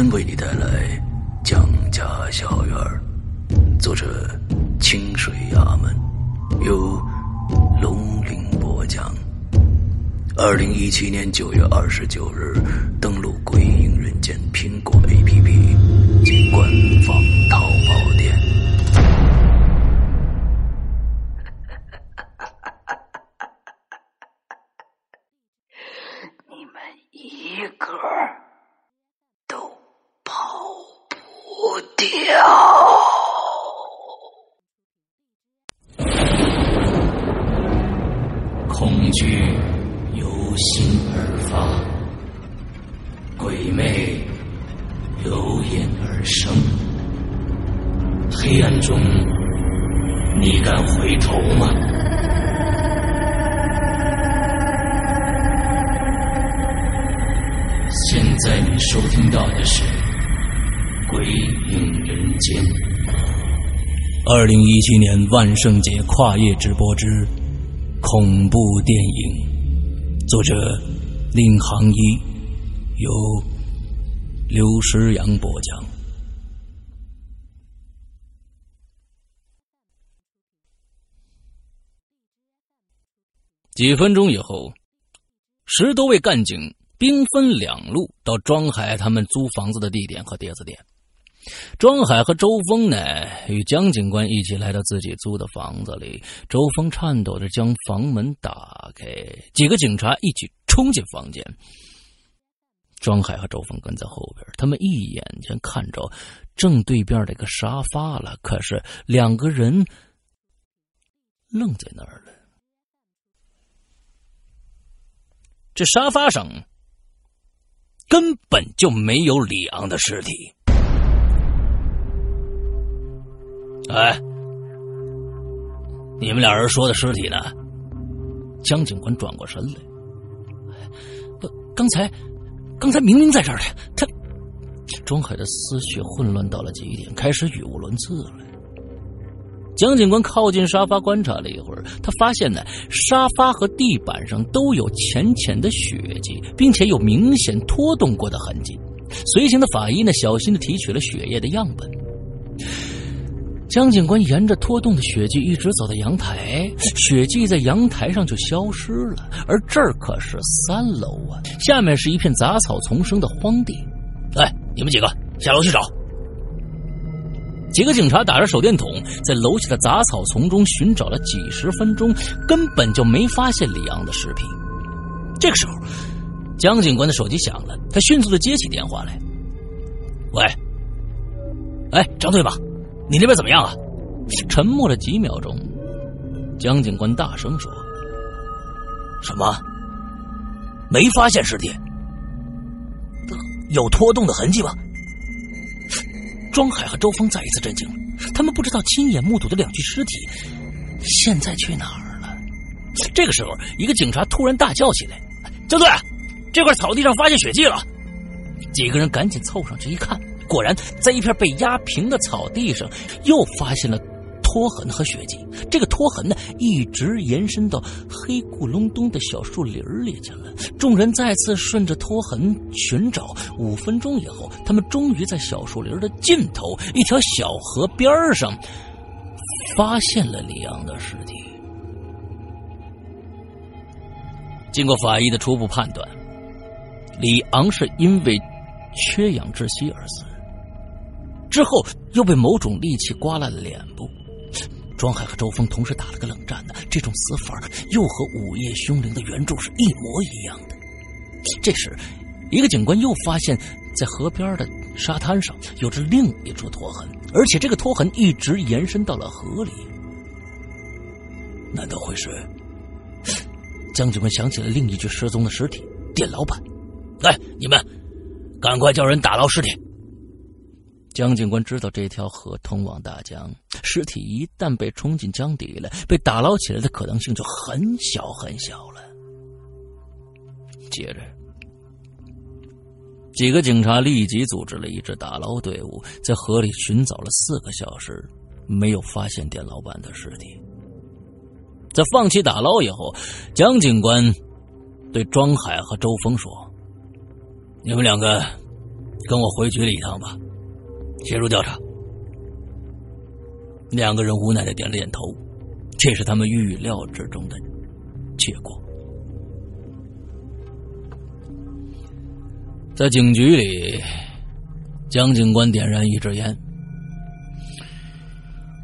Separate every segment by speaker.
Speaker 1: 天为你带来蒋家小院作者清水衙门，由龙鳞播讲。二零一七年九月二十九日，登录《鬼影人间》苹果 APP 及官方是《鬼影人间》。二零一七年万圣节跨夜直播之恐怖电影。作者：令行一，由刘诗阳播讲。几分钟以后，十多位干警兵分两路，到庄海他们租房子的地点和碟子店。庄海和周峰呢，与江警官一起来到自己租的房子里。周峰颤抖着将房门打开，几个警察一起冲进房间。庄海和周峰跟在后边，他们一眼就看着正对边这个沙发了。可是两个人愣在那儿了。这沙发上根本就没有李昂的尸体。哎，你们俩人说的尸体呢？江警官转过身来，刚才，刚才明明在这儿的。他，庄海的思绪混乱到了极点，开始语无伦次了。江警官靠近沙发观察了一会儿，他发现呢，沙发和地板上都有浅浅的血迹，并且有明显拖动过的痕迹。随行的法医呢，小心的提取了血液的样本。江警官沿着拖动的血迹一直走到阳台，血迹在阳台上就消失了。而这儿可是三楼啊，下面是一片杂草丛生的荒地。哎，你们几个下楼去找。几个警察打着手电筒，在楼下的杂草丛中寻找了几十分钟，根本就没发现李昂的尸体。这个时候，江警官的手机响了，他迅速的接起电话来：“喂，哎，张队吧。”你那边怎么样啊？沉默了几秒钟，江警官大声说：“什么？没发现尸体？有拖动的痕迹吗？”庄海和周峰再一次震惊了，他们不知道亲眼目睹的两具尸体现在去哪儿了。这个时候，一个警察突然大叫起来：“江队，这块草地上发现血迹了！”几个人赶紧凑上去一看。果然，在一片被压平的草地上，又发现了拖痕和血迹。这个拖痕呢，一直延伸到黑咕隆咚的小树林里去了。众人再次顺着拖痕寻找，五分钟以后，他们终于在小树林的尽头一条小河边上发现了李昂的尸体。经过法医的初步判断，李昂是因为缺氧窒息而死。之后又被某种利器刮烂了脸部，庄海和周峰同时打了个冷战的，这种死法又和午夜凶铃的原著是一模一样的。这时，一个警官又发现，在河边的沙滩上有着另一处拖痕，而且这个拖痕一直延伸到了河里。难道会是将军们想起了另一具失踪的尸体——店老板。来，你们赶快叫人打捞尸体。江警官知道这条河通往大江，尸体一旦被冲进江底了，被打捞起来的可能性就很小很小了。接着，几个警察立即组织了一支打捞队伍，在河里寻找了四个小时，没有发现店老板的尸体。在放弃打捞以后，江警官对庄海和周峰说：“你们两个跟我回局里一趟吧。”介入调查，两个人无奈的点了点头，这是他们预料之中的结果。在警局里，江警官点燃一支烟。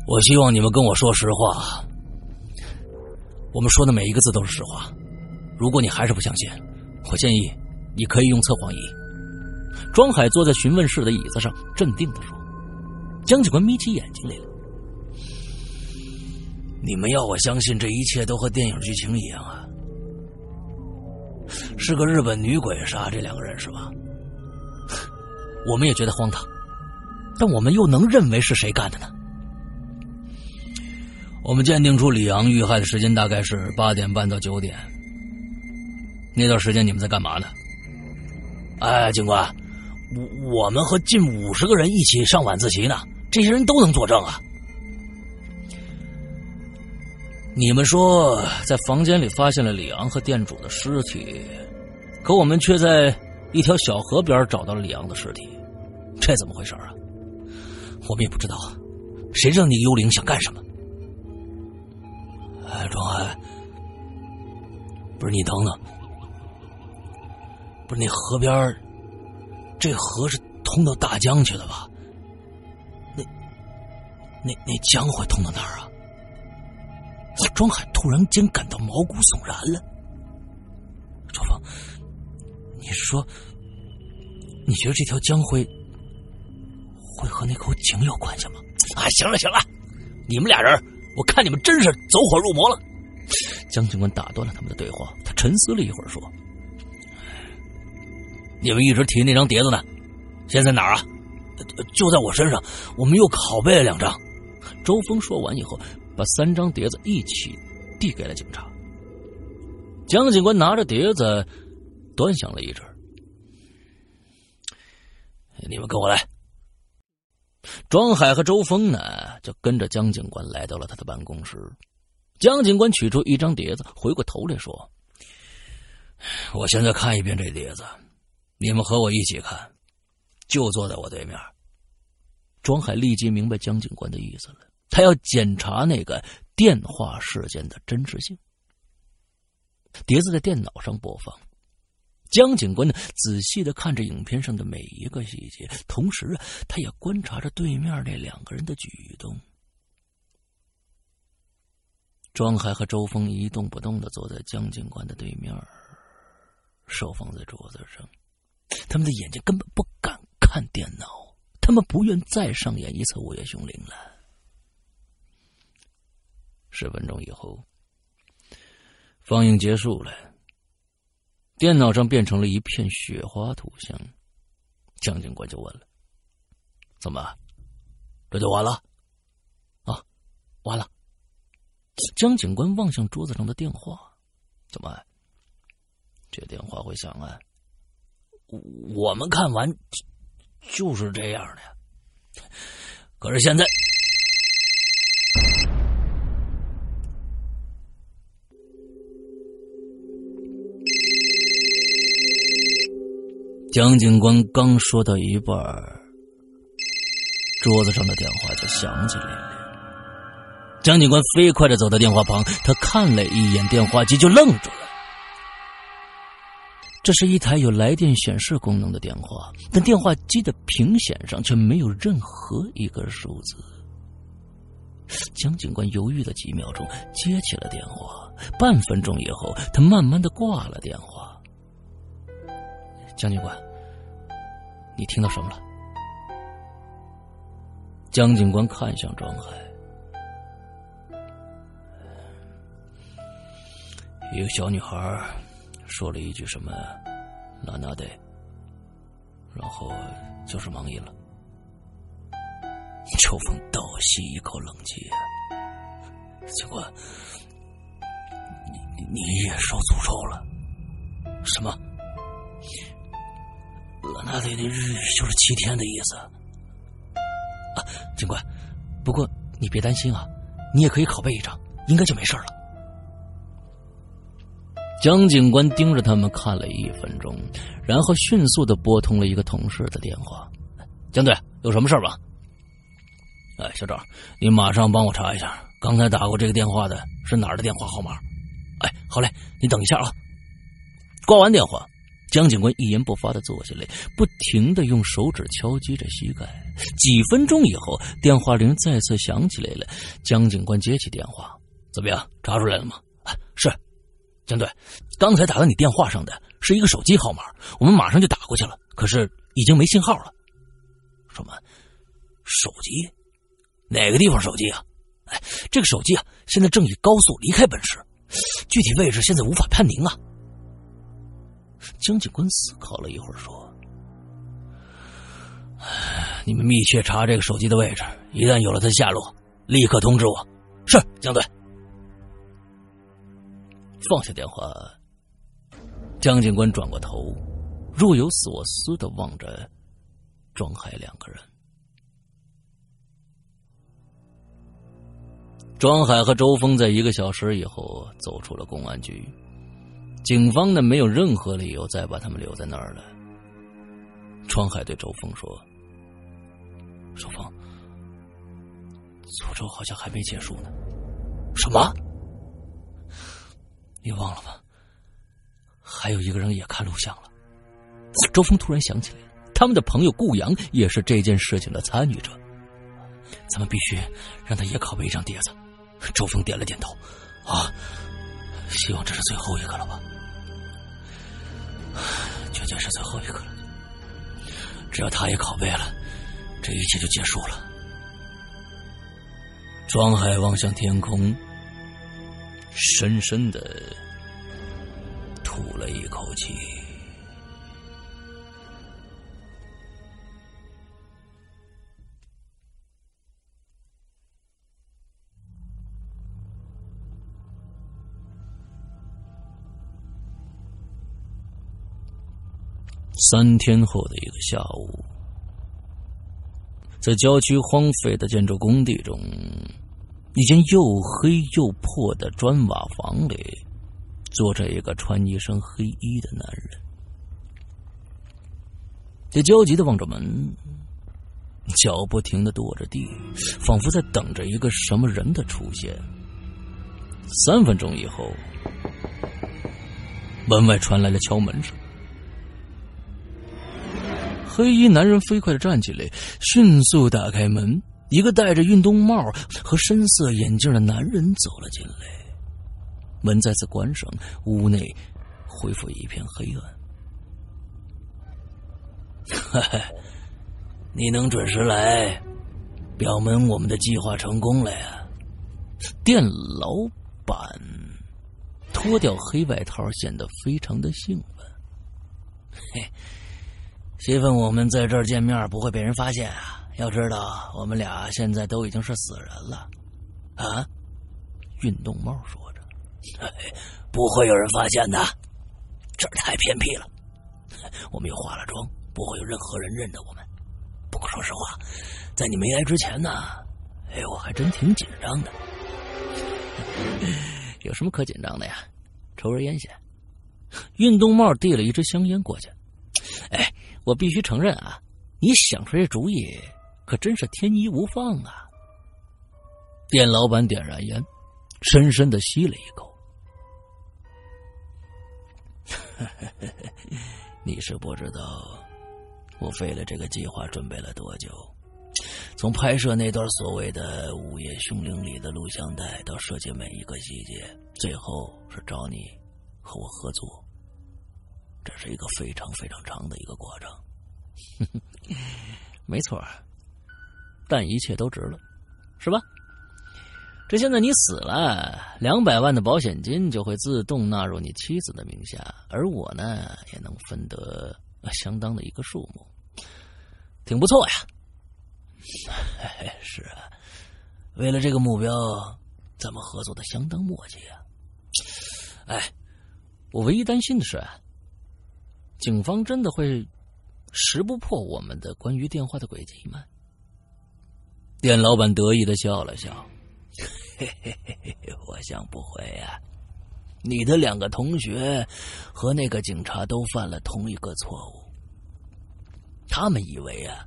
Speaker 1: 我希望你们跟我说实话，我们说的每一个字都是实话。如果你还是不相信，我建议你可以用测谎仪。庄海坐在询问室的椅子上，镇定的说：“江警官眯起眼睛来了。你们要我相信这一切都和电影剧情一样啊？是个日本女鬼杀这两个人是吧？我们也觉得荒唐，但我们又能认为是谁干的呢？我们鉴定出李阳遇害的时间大概是八点半到九点。那段时间你们在干嘛呢？哎，警官。”我我们和近五十个人一起上晚自习呢，这些人都能作证啊！你们说在房间里发现了李昂和店主的尸体，可我们却在一条小河边找到了李昂的尸体，这怎么回事啊？我们也不知道，谁知道那个幽灵想干什么？哎，庄海，不是你等等，不是那河边这河是通到大江去的吧？那、那、那江会通到哪儿啊？庄海突然间感到毛骨悚然了。周峰，你是说，你觉得这条江会会和那口井有关系吗？啊，行了行了，你们俩人，我看你们真是走火入魔了。江警官打断了他们的对话，他沉思了一会儿说。你们一直提那张碟子呢，现在哪儿啊？就在我身上，我们又拷贝了两张。周峰说完以后，把三张碟子一起递给了警察。江警官拿着碟子，端详了一阵。你们跟我来。庄海和周峰呢，就跟着江警官来到了他的办公室。江警官取出一张碟子，回过头来说：“我现在看一遍这碟子。”你们和我一起看，就坐在我对面。庄海立即明白江警官的意思了，他要检查那个电话事件的真实性。碟子在电脑上播放，江警官呢仔细的看着影片上的每一个细节，同时啊，他也观察着对面那两个人的举动。庄海和周峰一动不动的坐在江警官的对面，手放在桌子上。他们的眼睛根本不敢看电脑，他们不愿再上演一次午夜凶铃了。十分钟以后，放映结束了，电脑上变成了一片雪花图像。江警官就问了：“怎么，这就完了？”“啊，完了。”江警官望向桌子上的电话：“怎么，这电话会响啊？”我们看完就是这样的，可是现在，江警官刚说到一半，桌子上的电话就响起来了。江警官飞快的走到电话旁，他看了一眼电话机，就愣住了。这是一台有来电显示功能的电话，但电话机的屏显上却没有任何一个数字。江警官犹豫了几秒钟，接起了电话。半分钟以后，他慢慢的挂了电话。江警官，你听到什么了？江警官看向庄海，一个小女孩说了一句什么“拉那得”，然后就是忙音了。秋风倒吸一口冷气，警官，你你也受诅咒了？什么？拉那得的日语就是七天的意思。啊，警官，不过你别担心啊，你也可以拷贝一张，应该就没事了。江警官盯着他们看了一分钟，然后迅速的拨通了一个同事的电话：“江队，有什么事吧？”“哎，小赵，你马上帮我查一下，刚才打过这个电话的是哪儿的电话号码？”“哎，好嘞，你等一下啊。”挂完电话，江警官一言不发的坐下来，不停的用手指敲击着膝盖。几分钟以后，电话铃再次响起来了。江警官接起电话：“怎么样，查出来了吗？”“是。”江队，刚才打到你电话上的是一个手机号码，我们马上就打过去了，可是已经没信号了。什么？手机？哪个地方手机啊？哎，这个手机啊，现在正以高速离开本市，具体位置现在无法判明啊。江警官思考了一会儿，说：“你们密切查这个手机的位置，一旦有了他下落，立刻通知我。”是，江队。放下电话，江警官转过头，若有所思的望着庄海两个人。庄海和周峰在一个小时以后走出了公安局，警方呢没有任何理由再把他们留在那儿了。庄海对周峰说：“周峰，诅咒好像还没结束呢。”什么？你忘了吗？还有一个人也看录像了。周峰突然想起来了，他们的朋友顾阳也是这件事情的参与者。咱们必须让他也拷贝一张碟子。周峰点了点头。啊，希望这是最后一个了吧？绝对是最后一个了。只要他也拷贝了，这一切就结束了。庄海望向天空。深深的吐了一口气。三天后的一个下午，在郊区荒废的建筑工地中。一间又黑又破的砖瓦房里，坐着一个穿一身黑衣的男人。他焦急的望着门，脚不停的跺着地，仿佛在等着一个什么人的出现。三分钟以后，门外传来了敲门声。黑衣男人飞快的站起来，迅速打开门。一个戴着运动帽和深色眼镜的男人走了进来，门再次关上，屋内恢复一片黑暗。你能准时来，表明我们的计划成功了呀！店老板脱掉黑外套，显得非常的兴奋。嘿，希望我们在这儿见面不会被人发现啊！要知道，我们俩现在都已经是死人了，啊！运动帽说着：“ 不会有人发现的，这儿太偏僻了。我们又化了妆，不会有任何人认得我们。不过说实话，在你没来之前呢，哎，我还真挺紧张的。有什么可紧张的呀？抽根烟先。”运动帽递了一支香烟过去。哎，我必须承认啊，你想出这主意。可真是天衣无缝啊！店老板点燃烟，深深的吸了一口。你是不知道，我为了这个计划准备了多久。从拍摄那段所谓的《午夜凶铃》里的录像带，到设计每一个细节，最后是找你和我合作。这是一个非常非常长的一个过程。没错。但一切都值了，是吧？这现在你死了，两百万的保险金就会自动纳入你妻子的名下，而我呢，也能分得相当的一个数目，挺不错呀。是啊，为了这个目标，咱们合作的相当默契啊。哎，我唯一担心的是，警方真的会识不破我们的关于电话的轨迹吗？店老板得意的笑了笑。嘿嘿嘿，我想不会呀。你的两个同学和那个警察都犯了同一个错误。他们以为啊，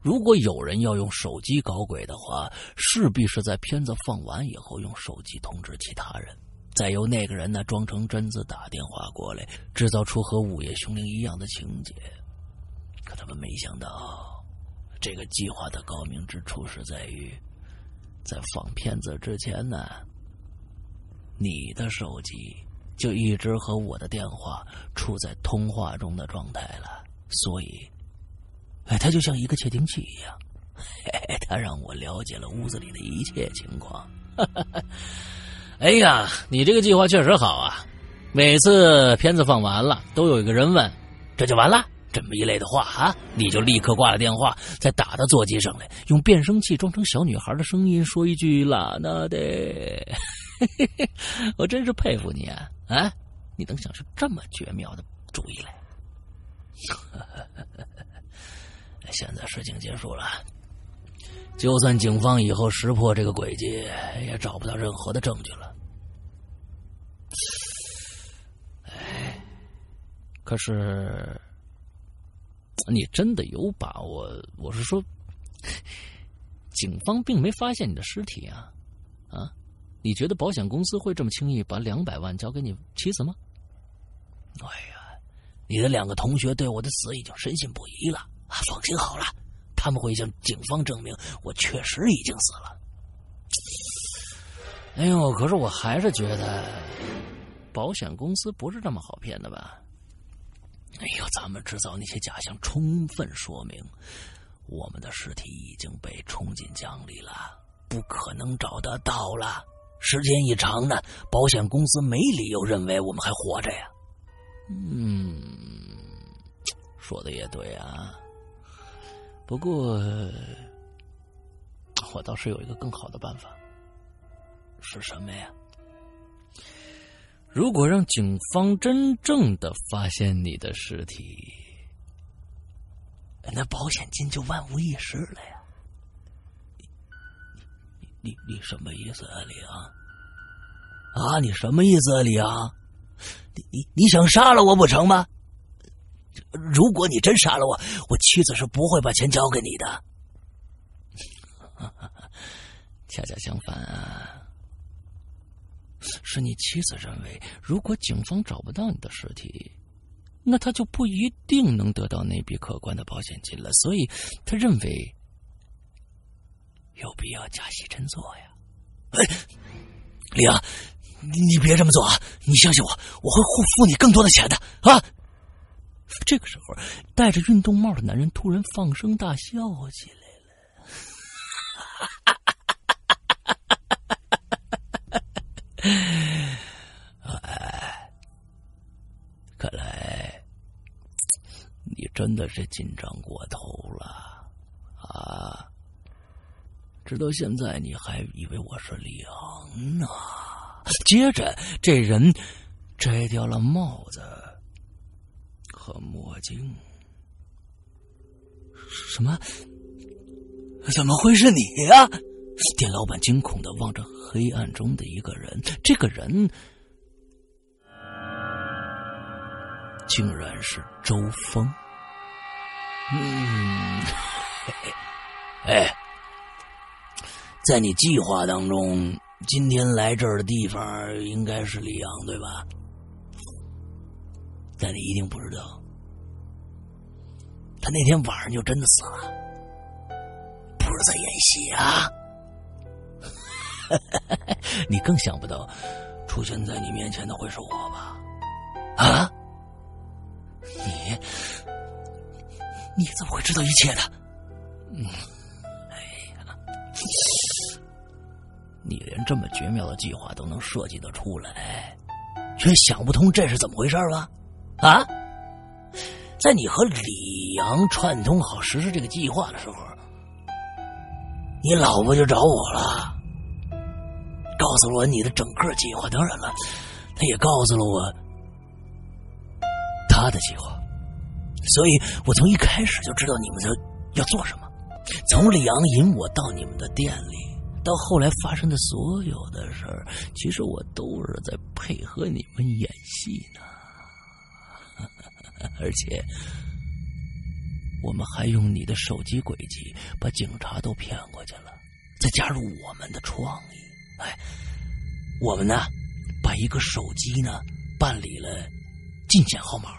Speaker 1: 如果有人要用手机搞鬼的话，势必是在片子放完以后用手机通知其他人，再由那个人呢装成贞子打电话过来，制造出和《午夜凶铃》一样的情节。可他们没想到，这个计划的高明之处是在于。在放片子之前呢，你的手机就一直和我的电话处在通话中的状态了，所以，哎，它就像一个窃听器一样，它让我了解了屋子里的一切情况。哎呀，你这个计划确实好啊！每次片子放完了，都有一个人问：“这就完了？”这么一类的话啊，你就立刻挂了电话，再打到座机上来，用变声器装成小女孩的声音说一句“啦那的”，我真是佩服你啊！啊，你能想出这么绝妙的主意来？现在事情结束了，就算警方以后识破这个诡计，也找不到任何的证据了。哎，可是。你真的有把握？我是说，警方并没发现你的尸体啊！啊，你觉得保险公司会这么轻易把两百万交给你妻子吗？哎呀，你的两个同学对我的死已经深信不疑了啊！放心好了，他们会向警方证明我确实已经死了。哎呦，可是我还是觉得保险公司不是这么好骗的吧？哎呦，咱们制造那些假象，充分说明我们的尸体已经被冲进江里了，不可能找得到了。时间一长呢，保险公司没理由认为我们还活着呀。嗯，说的也对啊。不过，我倒是有一个更好的办法，是什么呀？如果让警方真正的发现你的尸体，那保险金就万无一失了呀！你你你什么意思啊，李阳？啊，你什么意思啊，李阳？你你你想杀了我不成吗？如果你真杀了我，我妻子是不会把钱交给你的。恰恰相反啊！是你妻子认为，如果警方找不到你的尸体，那他就不一定能得到那笔可观的保险金了。所以，他认为有必要假戏真做呀。哎，李阳，你别这么做啊！你相信我，我会付你更多的钱的啊！这个时候，戴着运动帽的男人突然放声大笑起来了。哎，看来你真的是紧张过头了啊！直到现在你还以为我是李昂呢。接着，这人摘掉了帽子和墨镜。什么？怎么会是你呀？店老板惊恐的望着黑暗中的一个人，这个人竟然是周峰。嗯，哎，在你计划当中，今天来这儿的地方应该是里昂，对吧？但你一定不知道，他那天晚上就真的死了，不是在演戏啊！你更想不到，出现在你面前的会是我吧？啊？你，你怎么会知道一切的？嗯，哎呀，你连这么绝妙的计划都能设计得出来，却想不通这是怎么回事吧？啊，在你和李阳串通好实施这个计划的时候，你老婆就找我了，告诉了我你的整个计划。当然了，他也告诉了我他的计划，所以我从一开始就知道你们要要做什么。从李阳引我到你们的店里。到后来发生的所有的事儿，其实我都是在配合你们演戏呢。而且，我们还用你的手机轨迹把警察都骗过去了，再加入我们的创意。哎，我们呢，把一个手机呢办理了进险号码，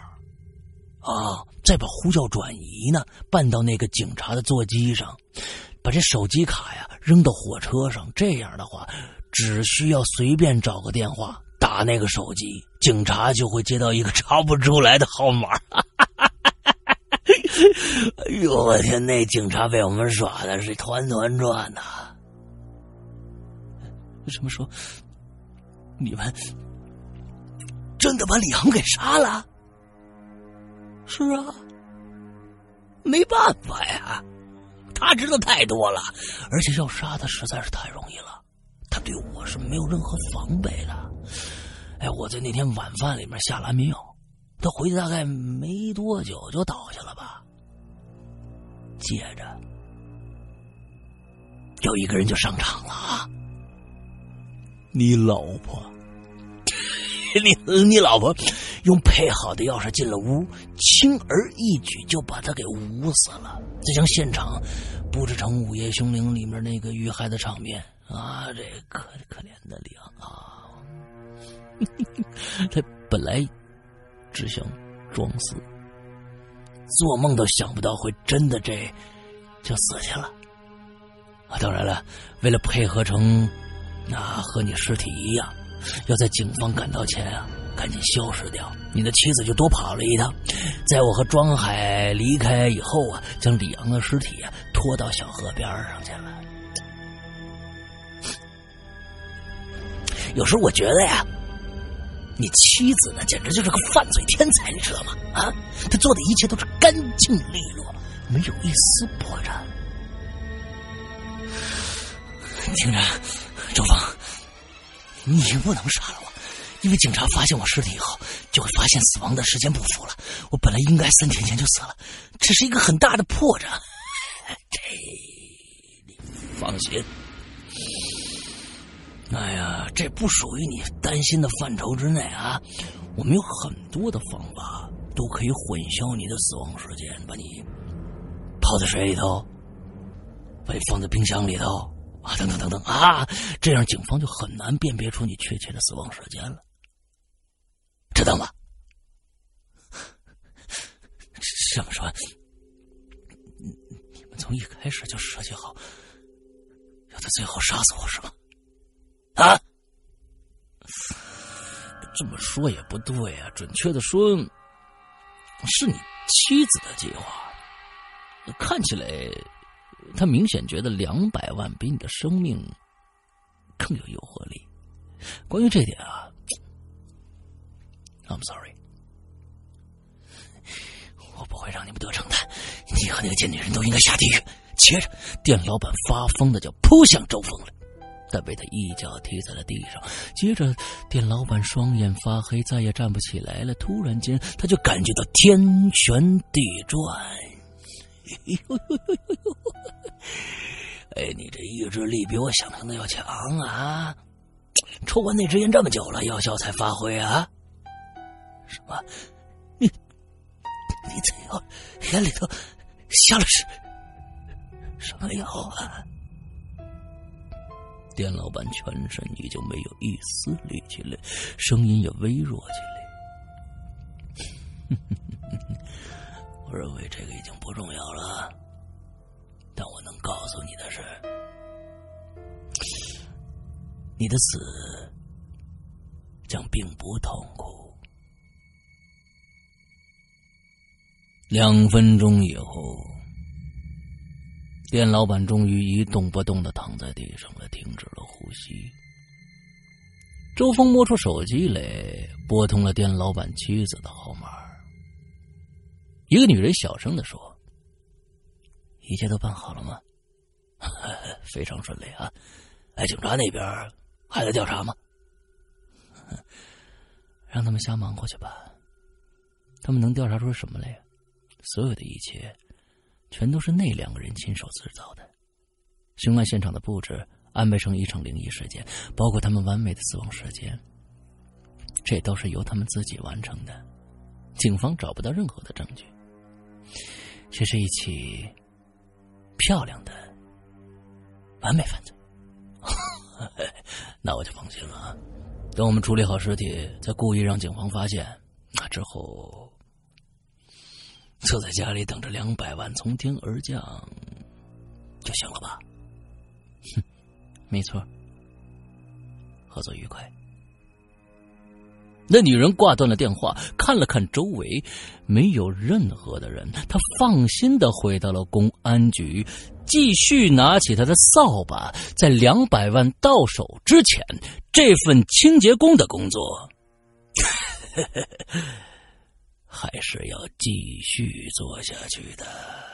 Speaker 1: 啊，再把呼叫转移呢办到那个警察的座机上。把这手机卡呀扔到火车上，这样的话，只需要随便找个电话打那个手机，警察就会接到一个查不出来的号码。哎呦我天，那警察被我们耍的是团团转呐！为什么时候你们真的把李航给杀了？是啊，没办法呀。他知道太多了，而且要杀他实在是太容易了。他对我是没有任何防备的。哎，我在那天晚饭里面下了安眠药，他回去大概没多久就倒下了吧。接着，有一个人就上场了啊！你老婆，你你老婆用配好的钥匙进了屋，轻而易举就把他给捂死了，再将现场。布置成《午夜凶铃》里面那个遇害的场面啊！这可可怜的梁啊，他本来只想装死，做梦都想不到会真的这就死去了啊！当然了，为了配合成那和你尸体一样，要在警方赶到前啊赶紧消失掉，你的妻子就多跑了一趟，在我和庄海离开以后啊，将李阳的尸体啊。拖到小河边上去了。有时候我觉得呀，你妻子呢，简直就是个犯罪天才，你知道吗？啊，他做的一切都是干净利落，没有一丝破绽。听着，周峰，你不能杀了我，因为警察发现我尸体以后，就会发现死亡的时间不符了。我本来应该三天前就死了，这是一个很大的破绽。这，你放心。哎呀，这不属于你担心的范畴之内啊！我们有很多的方法，都可以混淆你的死亡时间，把你泡在水里头，把你放在冰箱里头啊，等等等等啊，这样警方就很难辨别出你确切的死亡时间了，知道吗？这么说。你们从一开始就设计好，要在最后杀死我是吗？啊？这么说也不对啊，准确的说，是你妻子的计划。看起来，他明显觉得两百万比你的生命更有诱惑力。关于这点啊，I'm sorry。我不会让你们得逞的，你和那个贱女人都应该下地狱。接着，店老板发疯的就扑向周峰了，但被他一脚踢在了地上。接着，店老板双眼发黑，再也站不起来了。突然间，他就感觉到天旋地转。哎呦呦呦呦呦！哎，你这意志力比我想象的要强啊！抽完那支烟这么久了，药效才发挥啊？什么？你你这药烟里头下了什什么药啊？店老板全身已经没有一丝力气了，声音也微弱起来。我认为这个已经不重要了，但我能告诉你的是，你的死将并不痛苦。两分钟以后，店老板终于一动不动的躺在地上了，停止了呼吸。周峰摸出手机来，拨通了店老板妻子的号码。一个女人小声的说：“一切都办好了吗？”“ 非常顺利啊。”“哎，警察那边还在调查吗？”“ 让他们瞎忙活去吧。他们能调查出什么来？所有的一切，全都是那两个人亲手制造的。凶案现场的布置。”安排成一场灵异事件，包括他们完美的死亡时间，这都是由他们自己完成的。警方找不到任何的证据，这是一起漂亮的完美犯罪。那我就放心了。等我们处理好尸体，再故意让警方发现，那之后就在家里等着两百万从天而降就行了吧？哼。没错，合作愉快。那女人挂断了电话，看了看周围，没有任何的人，她放心的回到了公安局，继续拿起她的扫把，在两百万到手之前，这份清洁工的工作 还是要继续做下去的。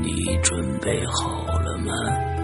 Speaker 1: 你准备好了吗？